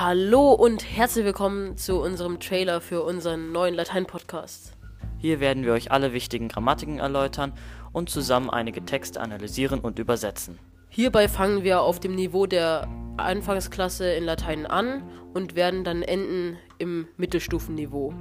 Hallo und herzlich willkommen zu unserem Trailer für unseren neuen Latein-Podcast. Hier werden wir euch alle wichtigen Grammatiken erläutern und zusammen einige Texte analysieren und übersetzen. Hierbei fangen wir auf dem Niveau der Anfangsklasse in Latein an und werden dann enden im Mittelstufenniveau.